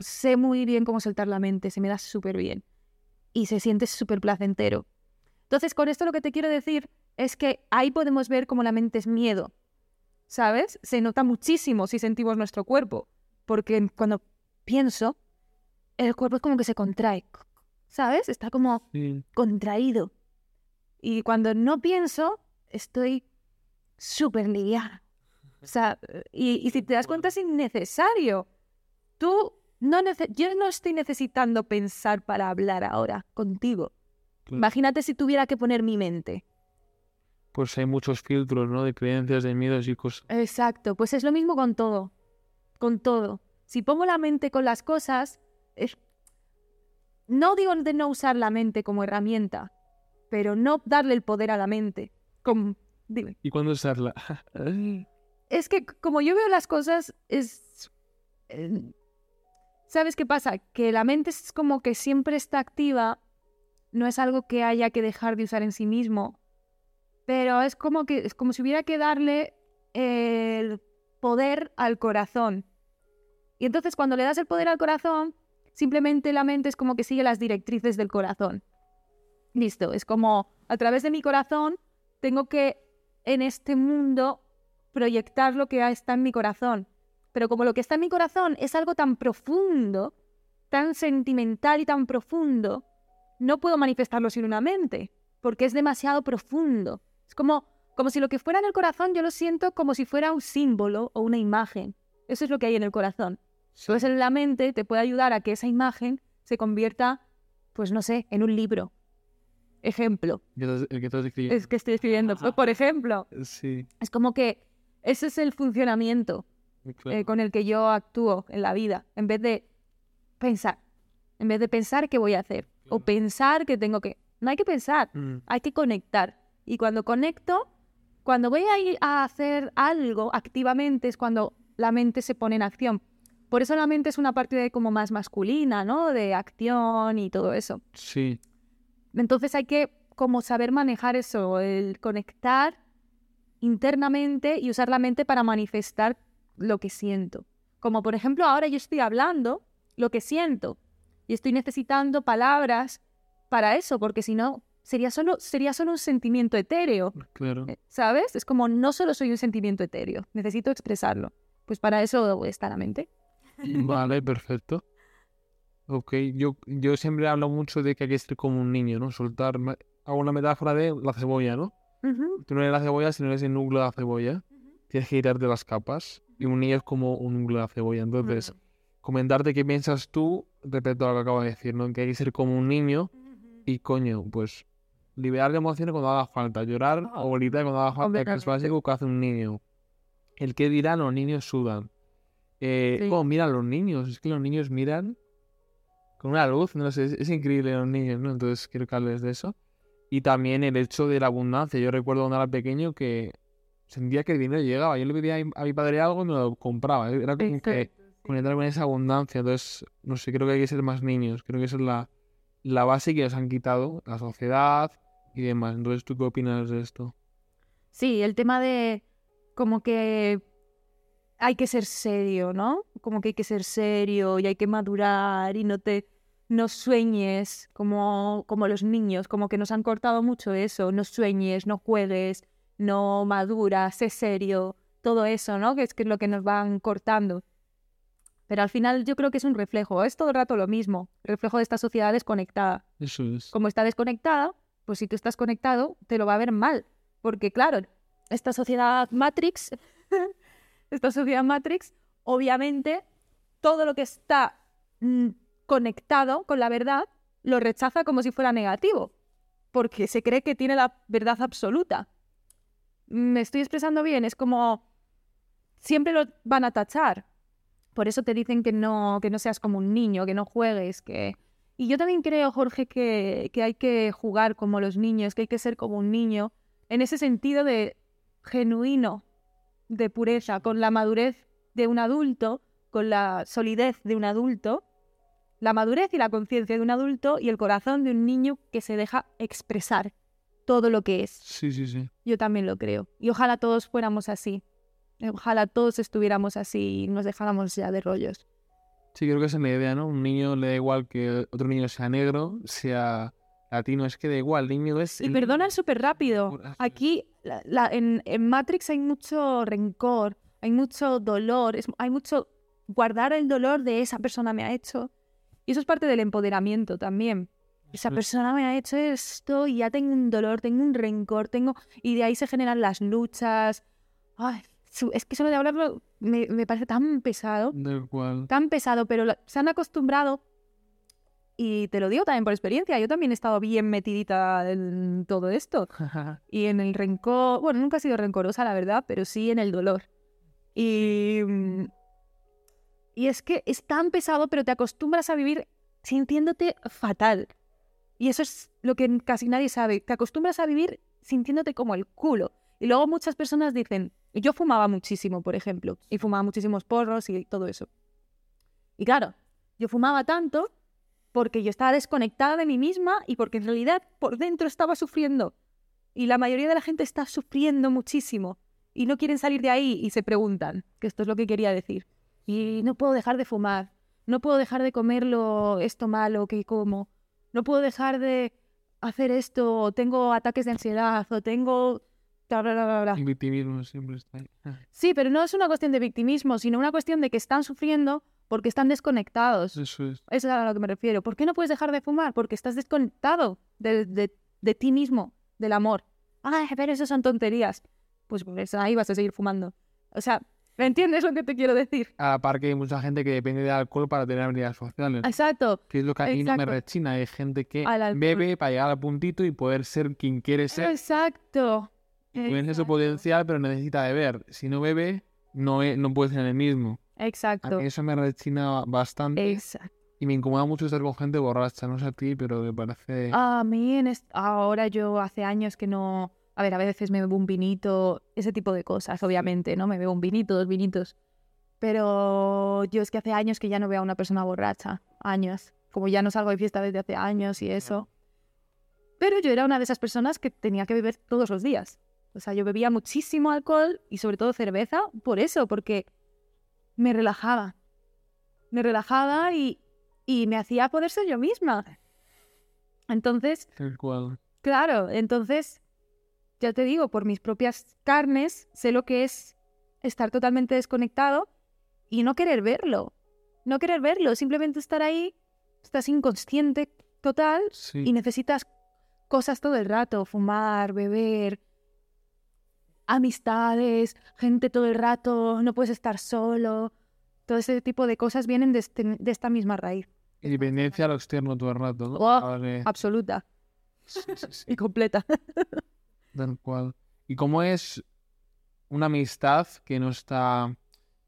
sé muy bien cómo soltar la mente, se me da súper bien. Y se siente súper placentero. Entonces, con esto lo que te quiero decir es que ahí podemos ver cómo la mente es miedo. ¿Sabes? Se nota muchísimo si sentimos nuestro cuerpo. Porque cuando pienso, el cuerpo es como que se contrae. ¿Sabes? Está como Sí. contraído. Y cuando no pienso, estoy súper liviana. O sea, y, y si te das cuenta es innecesario. Tú no nece- yo no estoy necesitando pensar para hablar ahora contigo. Claro. Imagínate si tuviera que poner mi mente. Pues hay muchos filtros, ¿no? De creencias, de miedos y cosas. Exacto, pues es lo mismo con todo. Con todo. Si pongo la mente con las cosas, es- no digo de no usar la mente como herramienta, pero no darle el poder a la mente. Como, dime. ¿Y cuándo usarla? [LAUGHS] Es que como yo veo las cosas, es... eh, ¿Sabes qué pasa? Que la mente es como que siempre está activa, no es algo que haya que dejar de usar en sí mismo, pero es como que es como si hubiera que darle el poder al corazón. Y entonces cuando le das el poder al corazón, simplemente la mente es como que sigue las directrices del corazón. Listo, es como a través de mi corazón tengo que en este mundo proyectar lo que está en mi corazón. Pero como lo que está en mi corazón es algo tan profundo, tan sentimental y tan profundo, no puedo manifestarlo sin una mente, porque es demasiado profundo. Es como, como si lo que fuera en el corazón yo lo siento como si fuera un símbolo o una imagen. Eso es lo que hay en el corazón. Entonces en la mente te puede ayudar a que esa imagen se convierta, pues no sé, en un libro. Ejemplo. El que estás escribiendo. Es que estoy escribiendo. Por ejemplo, Sí. es como que ese es el funcionamiento claro. eh, con el que yo actúo en la vida, en vez de pensar, en vez de pensar qué voy a hacer o Claro. pensar que tengo que... No hay que pensar, Mm. hay que conectar. Y cuando conecto, Cuando voy a ir a hacer algo activamente es cuando la mente se pone en acción. Por eso la mente es una parte de como más masculina, ¿no? De acción y todo eso. Sí, Entonces hay que como saber manejar eso, el conectar internamente y usar la mente para manifestar lo que siento. Como por ejemplo ahora yo estoy hablando lo que siento y estoy necesitando palabras para eso, porque si no sería solo, sería solo un sentimiento etéreo, claro. eh, ¿sabes? Es como no solo soy un sentimiento etéreo, necesito expresarlo. Pues para eso está la mente. Vale, perfecto. Ok, yo, yo siempre hablo mucho de que hay que ser como un niño, ¿no? Soltar, hago una metáfora de la cebolla, ¿no? Ujú, Tú no eres la cebolla, sino eres el núcleo de la cebolla. Tienes que quitarte las capas. Y un niño es como un núcleo de la cebolla. Entonces, comentarte qué piensas tú respecto a lo que acabo de decir, ¿no? Que hay que ser como un niño y, coño, pues, liberar de emociones cuando haga falta. Llorar o gritar cuando haga falta, que es básico que hace un niño. El que dirán, los niños sudan. Eh, Sí. ¿Cómo miran los niños? Es que los niños miran con una luz, no sé, es, es increíble los niños, ¿no? Entonces quiero que hables de eso. Y también el hecho de la abundancia. Yo recuerdo cuando era pequeño que sentía que el dinero llegaba. Yo le pedía a mi, padre algo y me lo compraba. Era como que conectar con esa abundancia. Entonces, no sé, creo que hay que ser más niños. Creo que esa es la, la base que nos han quitado, la sociedad y demás. Entonces, ¿tú qué opinas de esto? Sí, el tema de como que hay que ser serio, ¿no? Como que hay que ser serio y hay que madurar y no te no sueñes como, como los niños, como que nos han cortado mucho eso, no sueñes, no juegues, no maduras, sé serio, todo eso, ¿no? Que es que es lo que nos van cortando. Pero al final yo creo que es un reflejo, es todo el rato lo mismo, reflejo de esta sociedad desconectada Eso es. como está desconectada, pues si tú estás conectado, te lo va a ver mal. Porque claro, esta sociedad Matrix, [LAUGHS] esta sociedad Matrix, obviamente, todo lo que está mm, conectado con la verdad, lo rechaza como si fuera negativo. Porque se cree que tiene la verdad absoluta. ¿Me estoy expresando bien? Es como... Siempre lo van a tachar. Por eso te dicen que no, que no seas como un niño, que no juegues, que... Y yo también creo, Jorge, que, que hay que jugar como los niños, que hay que ser como un niño, en ese sentido de genuino, de pureza, con la madurez de un adulto, con la solidez de un adulto, la madurez y la conciencia de un adulto y el corazón de un niño que se deja expresar todo lo que es. Sí, sí, sí. Yo también lo creo. Y ojalá todos fuéramos así. Ojalá todos estuviéramos así y nos dejáramos ya de rollos. Sí, creo que esa es la idea, ¿no? Un niño le da igual que otro niño sea negro, sea latino, es que da igual, el niño es... Y el perdonan niño. súper rápido. Aquí, la- la- en, en Matrix hay mucho rencor, hay mucho dolor, es- hay mucho guardar el dolor de esa persona me ha hecho. Y eso es parte del empoderamiento también. Esa persona me ha hecho esto y ya tengo un dolor, tengo un rencor, tengo... Y de ahí se generan las luchas. Ay, es que solo de hablarlo me, me parece tan pesado Da igual. tan pesado, pero se han acostumbrado. Y te lo digo también por experiencia, yo también he estado bien metidita en todo esto. Y en el rencor, bueno, nunca he sido rencorosa, la verdad, pero sí en el dolor. Y, mm, y es que es tan pesado, pero te acostumbras a vivir sintiéndote fatal. Y eso es lo que casi nadie sabe. Te acostumbras a vivir sintiéndote como el culo. Y luego muchas personas dicen, yo fumaba muchísimo, por ejemplo, y fumaba muchísimos porros y todo eso. Y claro, yo fumaba tanto porque yo estaba desconectada de mí misma y porque en realidad por dentro estaba sufriendo. Y la mayoría de la gente está sufriendo muchísimo y no quieren salir de ahí y se preguntan, que esto es lo que quería decir. Y no puedo dejar de fumar, no puedo dejar de comer lo, esto malo que como, no puedo dejar de hacer esto, o tengo ataques de ansiedad, o tengo... bla, bla, bla, bla, bla". El victimismo siempre está ahí. Sí, pero no es una cuestión de victimismo, sino una cuestión de que están sufriendo porque están desconectados. Eso es. Eso es a lo que me refiero. ¿Por qué no puedes dejar de fumar? Porque estás desconectado de, de- de ti mismo, del amor. Ay, pero eso son tonterías. Pues, pues ahí vas a seguir fumando. O sea, ¿me entiendes lo que te quiero decir? A la par que hay mucha gente que depende de alcohol para tener habilidades sociales. Exacto. Que es lo que a mí no me rechina. Hay gente que bebe para llegar al puntito y poder ser quien quiere ser. Exacto. Tiene su potencial, pero necesita beber. Si no bebe, no, no puede ser el mismo. A Exacto. mí eso me rechina bastante Exacto. y me incomoda mucho estar con gente borracha. No sé a ti, pero me parece... A mí en ahora yo hace años que no A ver, a veces me bebo un vinito, ese tipo de cosas, obviamente, ¿no? Me bebo un vinito, dos vinitos. Pero yo es que hace años que ya no veo a una persona borracha. Años. Como ya no salgo de fiesta desde hace años y eso. Pero yo era una de esas personas que tenía que beber todos los días. O sea, yo bebía muchísimo alcohol y sobre todo cerveza por eso, porque me relajaba. Me relajaba y, y me hacía poder ser yo misma. Entonces, cual. claro, entonces, ya te digo, por mis propias carnes, sé lo que es estar totalmente desconectado y no querer verlo. No querer verlo, simplemente estar ahí, estás inconsciente total Sí. y necesitas cosas todo el rato, fumar, beber, amistades, gente todo el rato, no puedes estar solo. Todo ese tipo de cosas vienen de, este- de esta misma raíz, Y dependencia a lo externo todo el rato, ¿no? Oh, absoluta sí, sí, [LAUGHS] sí, y completa. [LAUGHS] tal cual. ¿Y cómo es una amistad que no está,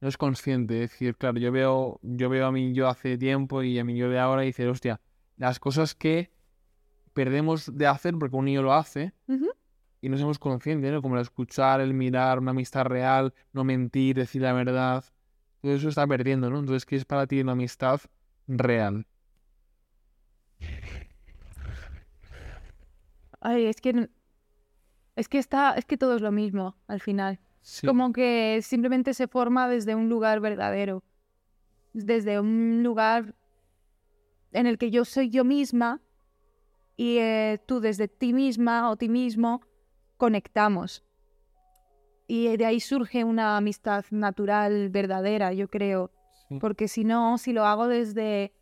no es consciente? Es decir, claro, yo veo, yo veo a mí yo hace tiempo y a mí yo de ahora y dice, hostia, las cosas que perdemos de hacer porque un niño lo hace. Y no somos conscientes, ¿no? Como el escuchar, el mirar, una amistad real, no mentir, decir la verdad. Todo eso está perdiendo, ¿no? Entonces, ¿qué es para ti una amistad real? Ay, es que es que está, es que todo es lo mismo al final. Sí. Como que simplemente se forma desde un lugar verdadero, desde un lugar en el que yo soy yo misma y eh, tú desde ti misma o ti mismo conectamos. Y de ahí surge una amistad natural, verdadera, yo creo. Sí. Porque si no, si lo hago desde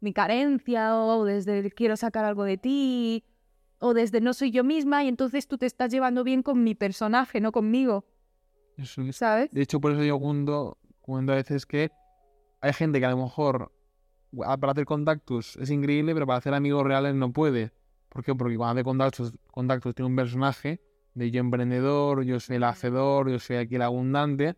mi carencia o desde el quiero sacar algo de ti o desde no soy yo misma y entonces tú te estás llevando bien con mi personaje, no conmigo, Eso es. ¿sabes? De hecho, por eso yo cuento, cuento a veces que hay gente que a lo mejor para hacer contactos es increíble, pero para hacer amigos reales no puede. ¿Por qué? Porque cuando hace contactos, contactos tiene un personaje de yo emprendedor, yo soy el hacedor, yo soy aquí el abundante,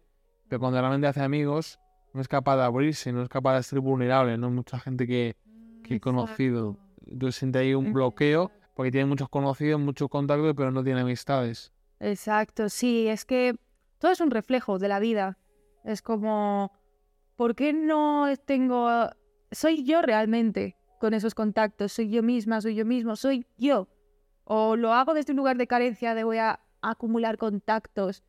pero cuando realmente hace amigos no es capaz de abrirse, no es capaz de ser vulnerable, ¿no? Mucha gente que, que he conocido. Entonces siente ahí un bloqueo porque tiene muchos conocidos, muchos contactos, pero no tiene amistades. Exacto, sí, es que todo es un reflejo de la vida. Es como, ¿por qué no tengo... Soy yo realmente con esos contactos, soy yo misma, soy yo mismo, soy yo. O lo hago desde un lugar de carencia, de voy a acumular contactos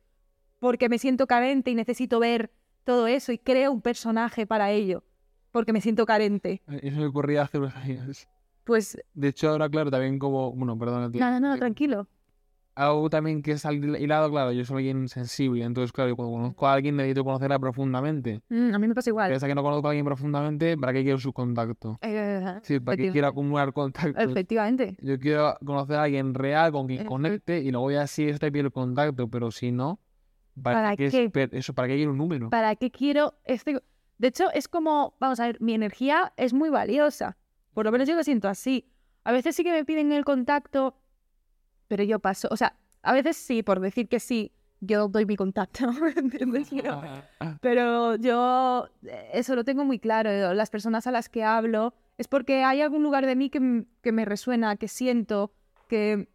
porque me siento carente y necesito ver todo eso y creo un personaje para ello, porque me siento carente. Eso me ocurría hace unos [LAUGHS] años. Pues, De hecho, ahora, claro, también como, bueno, perdón, no, no, no, tranquilo. Algo también que es al hilado, claro, yo soy alguien sensible, entonces, claro, cuando conozco a alguien necesito conocerla profundamente. Mm, a mí me pasa igual. Hasta que no conozco a alguien profundamente, ¿para qué quiero su contacto? Eh, Es decir, ¿para qué quiero acumular contactos? Efectivamente. Yo quiero conocer a alguien real con quien Efe- conecte y luego ya sí este piel el contacto, pero si no, ¿para, ¿Para qué, eso, ¿para qué quiero un número? ¿Para qué quiero este? De hecho, es como, vamos a ver, mi energía es muy valiosa. Por lo menos yo lo siento así. A veces sí que me piden el contacto, pero yo paso. O sea, a veces sí, por decir que sí, yo doy mi contacto. [LAUGHS] ¿entiendes? Pero, pero yo eh, eso lo tengo muy claro. Las personas a las que hablo es porque hay algún lugar de mí que, que me resuena, que siento, que,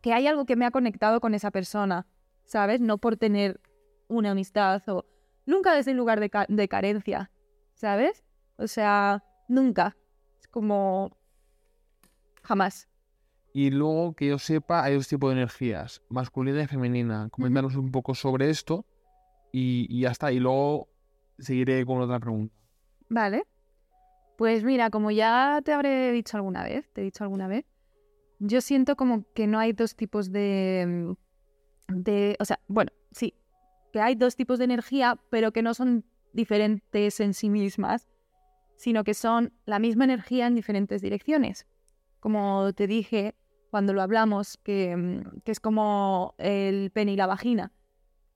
que hay algo que me ha conectado con esa persona, ¿sabes? No por tener una amistad o nunca desde un lugar de, ca- de carencia, ¿sabes? O sea, nunca. Es como jamás. Y luego, que yo sepa, hay dos tipos de energías, masculina y femenina. Coméntanos un poco sobre esto y, y ya está. Y luego seguiré con otra pregunta. Vale. Pues mira, como ya te habré dicho alguna vez, te he dicho alguna vez, yo siento como que no hay dos tipos de, mm, de, o sea, bueno, sí, que hay dos tipos de energía, pero que no son diferentes en sí mismas, sino que son la misma energía en diferentes direcciones. Como te dije cuando lo hablamos, que, mm, es como el pene y la vagina,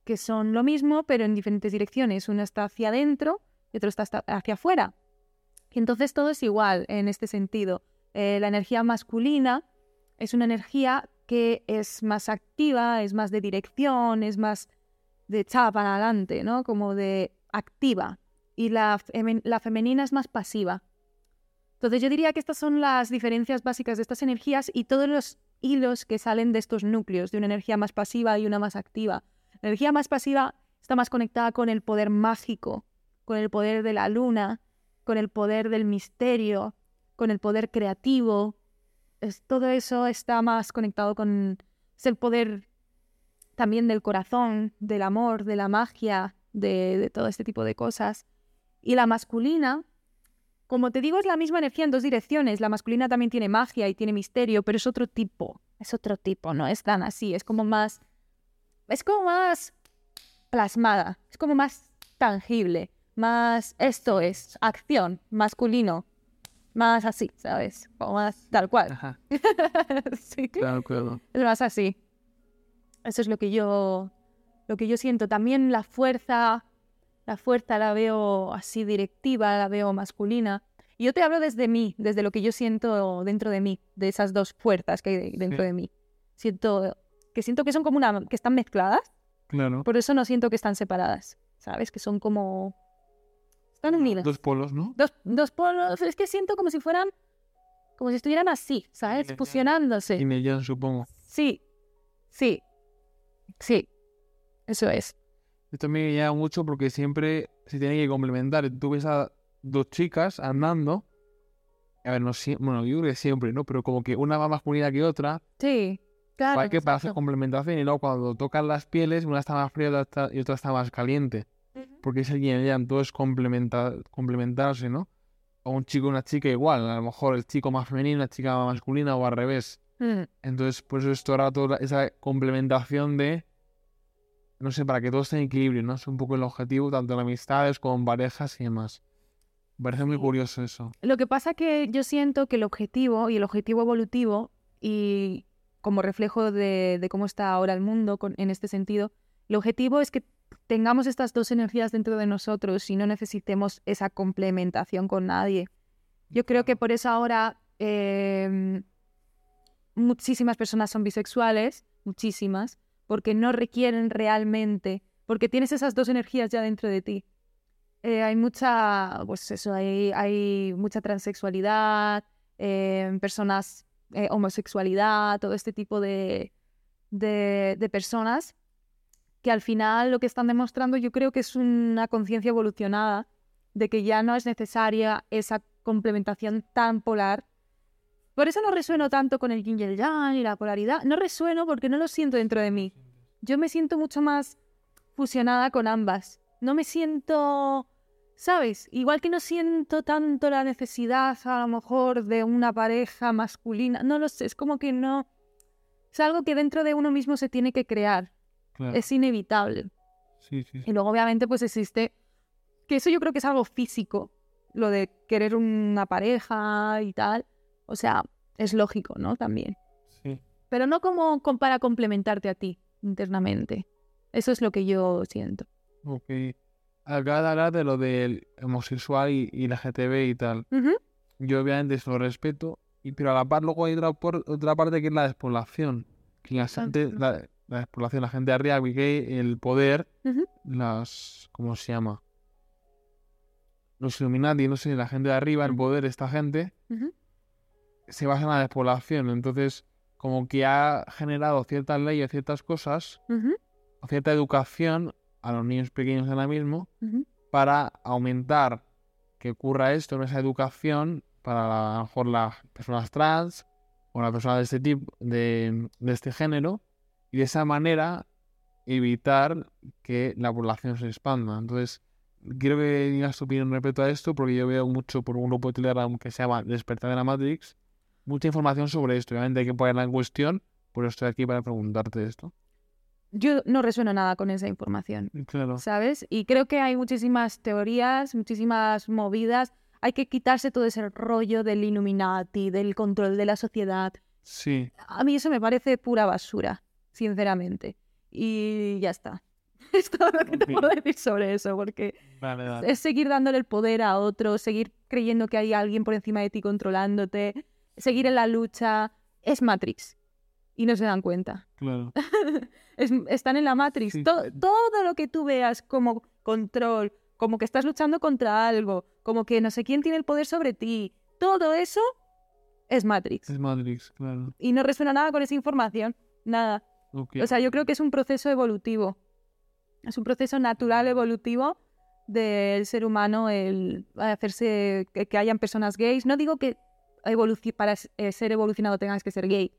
que son lo mismo, pero en diferentes direcciones. Uno está hacia adentro y otro está hacia afuera. Y entonces todo es igual en este sentido. Eh, la energía masculina es una energía que es más activa, es más de dirección, es más de echada para adelante, ¿no? Como de activa. Y la femenina es más pasiva. Entonces yo diría que estas son las diferencias básicas de estas energías y todos los hilos que salen de estos núcleos, de una energía más pasiva y una más activa. La energía más pasiva está más conectada con el poder mágico, con el poder de la luna, con el poder del misterio, con el poder creativo. Todo eso está más conectado con es el poder también del corazón, del amor, de la magia, de, de todo este tipo de cosas. Y la masculina, como te digo, es la misma energía en dos direcciones. La masculina también tiene magia y tiene misterio, pero es otro tipo. Es otro tipo, no es tan así. Es como más. Es como más plasmada. Es como más tangible. Más. Esto es acción, masculino. Más así, ¿sabes? Como más tal cual. Ajá, [LAUGHS] sí. claro, claro. Es más así. Eso es lo que yo. Lo que yo siento. También la fuerza. La fuerza la veo así directiva, la veo masculina. Y yo te hablo desde mí, desde lo que yo siento dentro de mí, de esas dos fuerzas que hay de- dentro Sí. de mí. Siento que siento que son como una que están mezcladas, Claro. por eso no siento que están separadas, ¿sabes? Que son como están unidas. Dos polos, ¿no? Dos, dos polos, es que siento como si fueran como si estuvieran así, ¿sabes? Y. Fusionándose. Y Yang, supongo. Sí. Sí. Sí. Eso es. Esto me llama mucho porque siempre se tiene que complementar. Tú ves a dos chicas andando. A ver, no siempre, bueno, yo creo que siempre, ¿no? Pero como que una va más masculina que otra. Sí. Claro. hay que para hacer complementación y luego cuando tocan las pieles, una está más fría y otra está, más caliente. Porque es el yin y yang, todo es complementa- complementarse, ¿no? O un chico y una chica igual. A lo mejor el chico más femenino, la chica más masculina o al revés. Mm. Entonces, por eso esto era toda esa complementación de, no sé, para que todo esté en equilibrio, ¿no? Es un poco el objetivo, tanto en amistades como en parejas y demás. Me parece muy curioso eso. Lo que pasa que yo siento que el objetivo y el objetivo evolutivo y como reflejo de, de cómo está ahora el mundo con- en este sentido, el objetivo es que tengamos estas dos energías dentro de nosotros y no necesitemos esa complementación con nadie. Yo creo que por eso ahora em, muchísimas personas son bisexuales, muchísimas, porque no requieren realmente, porque tienes esas dos energías ya dentro de ti. Eh, hay mucha, pues eso, hay, hay mucha transexualidad, eh, personas, eh, homosexualidad, todo este tipo de, de, de personas que al final lo que están demostrando yo creo que es una conciencia evolucionada de que ya no es necesaria esa complementación tan polar. Por eso no resueno tanto con el yin y el yang y la polaridad. No resueno porque no lo siento dentro de mí. Yo me siento mucho más fusionada con ambas. No me siento, ¿sabes? Igual que no siento tanto la necesidad a lo mejor de una pareja masculina. No lo sé, es como que no... Es algo que dentro de uno mismo se tiene que crear. Claro. Es inevitable. Sí, sí, sí. Y luego obviamente pues existe... Que eso yo creo que es algo físico. Lo de querer una pareja y tal. O sea, es lógico, ¿no? También. Sí. Pero no como com- para complementarte a ti internamente. Eso es lo que yo siento. Ok. De hablar de lo del homosexual y, y la GTB y tal. Ujú. Yo obviamente eso lo respeto, y, pero a la par luego hay otra, por- otra parte que es la despoblación. Que la gente, Exacto. la, la despoblación, la gente de arriba, que el poder, las, ¿cómo se llama? Los Illuminati, no sé, la gente de arriba, el poder, esta gente, Ujú. Se basa en la despoblación. Entonces, como que ha generado ciertas leyes, ciertas cosas, o cierta educación a los niños pequeños ahora mismo, para aumentar que ocurra esto en esa educación para la- a lo mejor las personas trans o las personas de este tipo, de, de este género, y de esa manera evitar que la población se expanda. Entonces, quiero que digas tu opinión respecto a esto, porque yo veo mucho por un grupo de Telegram que se llama Despertar de la Matrix, mucha información sobre esto. Obviamente hay que ponerla en cuestión, por eso estoy aquí para preguntarte esto. Yo no resueno nada con esa información, Claro. ¿sabes? Y creo que hay muchísimas teorías, muchísimas movidas. Hay que quitarse todo ese rollo del Illuminati, del control de la sociedad. Sí, A mí eso me parece pura basura, sinceramente. Y ya está. [LAUGHS] Es todo lo que te puedo decir sobre eso, porque vale, vale. es seguir dándole el poder a otros, seguir creyendo que hay alguien por encima de ti controlándote, seguir en la lucha. Es Matrix. Y no se dan cuenta. Claro. [LAUGHS] Es- están en la Matrix. Sí. To- todo lo que tú veas como control, como que estás luchando contra algo, como que no sé quién tiene el poder sobre ti, todo eso es Matrix. Es Matrix, claro. Y no resuena nada con esa información, nada. O sea, yo creo que es un proceso evolutivo. Es un proceso natural evolutivo del ser humano el hacerse que, hayan personas gays. No digo que para eh, ser evolucionado tengas que ser gay,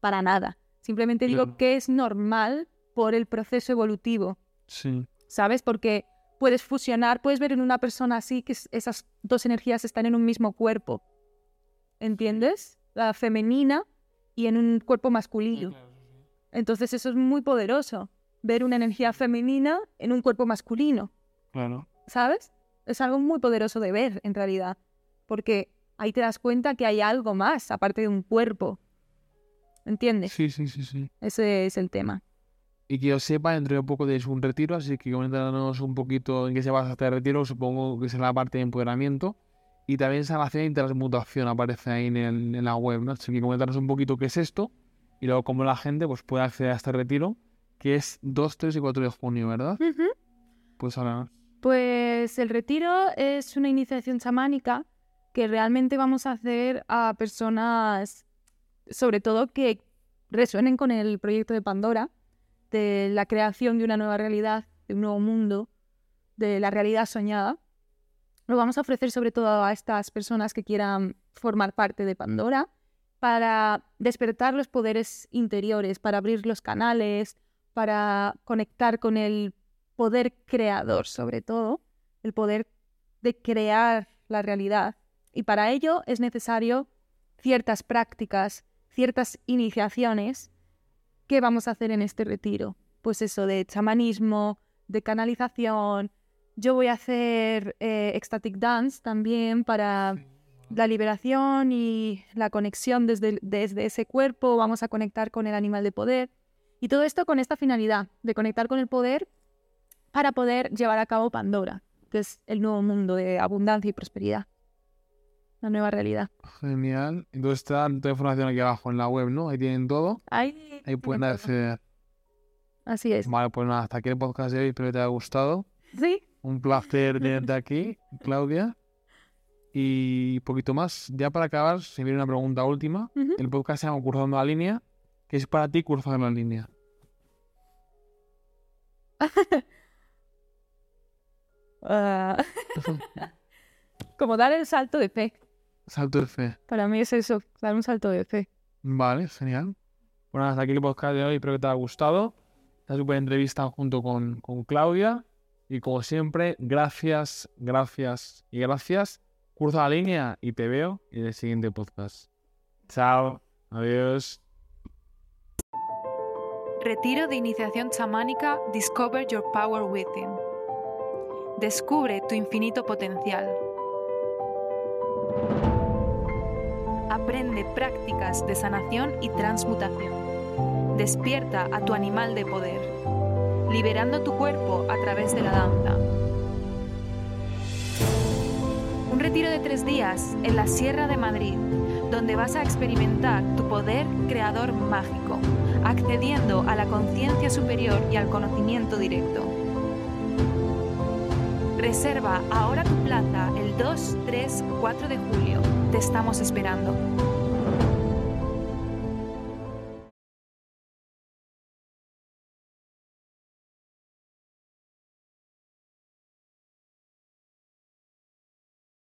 para nada. Simplemente digo Claro. que es normal por el proceso evolutivo, sí, ¿sabes? Porque puedes fusionar, puedes ver en una persona así que es- esas dos energías están en un mismo cuerpo. ¿Entiendes? La femenina y en un cuerpo masculino. Entonces eso es muy poderoso, ver una energía femenina en un cuerpo masculino, claro. ¿sabes? Es algo muy poderoso de ver en realidad, porque ahí te das cuenta que hay algo más aparte de un cuerpo. ¿Entiendes? Sí, sí, sí, sí. Ese es el tema. Y que yo sepa, dentro de poco es un retiro, así que coméntanos un poquito en qué se basa este retiro, supongo que será la parte de empoderamiento. Y también sanación y transmutación aparece ahí en, el- en la web, ¿no? Así que comentarnos un poquito qué es esto y luego cómo la gente pues, puede acceder a este retiro, que es 2, 3 y 4 de junio, ¿verdad? Pues ahora, Pues el retiro es una iniciación chamánica que realmente vamos a hacer a personas, sobre todo que resuenen con el proyecto de Pandora, de la creación de una nueva realidad, de un nuevo mundo, de la realidad soñada. Lo vamos a ofrecer sobre todo a estas personas que quieran formar parte de Pandora para despertar los poderes interiores, para abrir los canales, para conectar con el poder creador sobre todo, el poder de crear la realidad. Y para ello es necesario ciertas prácticas, ciertas iniciaciones que vamos a hacer en este retiro. Pues eso de chamanismo, de canalización. Yo voy a hacer eh, ecstatic dance también para la liberación y la conexión desde, desde ese cuerpo. Vamos a conectar con el animal de poder. Y todo esto con esta finalidad, de conectar con el poder para poder llevar a cabo Pandora, que es el nuevo mundo de abundancia y prosperidad. La nueva realidad. genial. Entonces está toda la información aquí abajo en la web, ¿no? Ahí tienen todo. Ahí, Ahí pueden acceder. Así es. Vale, pues nada, hasta aquí el podcast de hoy. Espero que te haya gustado. Sí, Un placer tenerte aquí, Claudia. Y poquito más. Ya para acabar, si viene una pregunta última. El podcast se llama Cursando la Línea. ¿Qué es para ti cursar la línea? [LAUGHS] Ah, [LAUGHS] como dar el salto de fe. Salto de fe. Para mí es eso, dar un salto de fe. Vale, genial. Bueno, hasta aquí el podcast de hoy. Espero que te haya gustado. Esta super entrevista junto con, con Claudia. Y como siempre, gracias, gracias y gracias. Cursa la línea y te veo en el siguiente podcast. Chao. Adiós. Retiro de iniciación chamánica Discover Your Power Within. Descubre tu infinito potencial. Aprende prácticas de sanación y transmutación. Despierta a tu animal de poder, liberando tu cuerpo a través de la danza. Un retiro de tres días en la Sierra de Madrid, donde vas a experimentar tu poder creador mágico accediendo a la conciencia superior y al conocimiento directo. Reserva ahora tu plaza el 2, 3, 4 de julio. Te estamos esperando.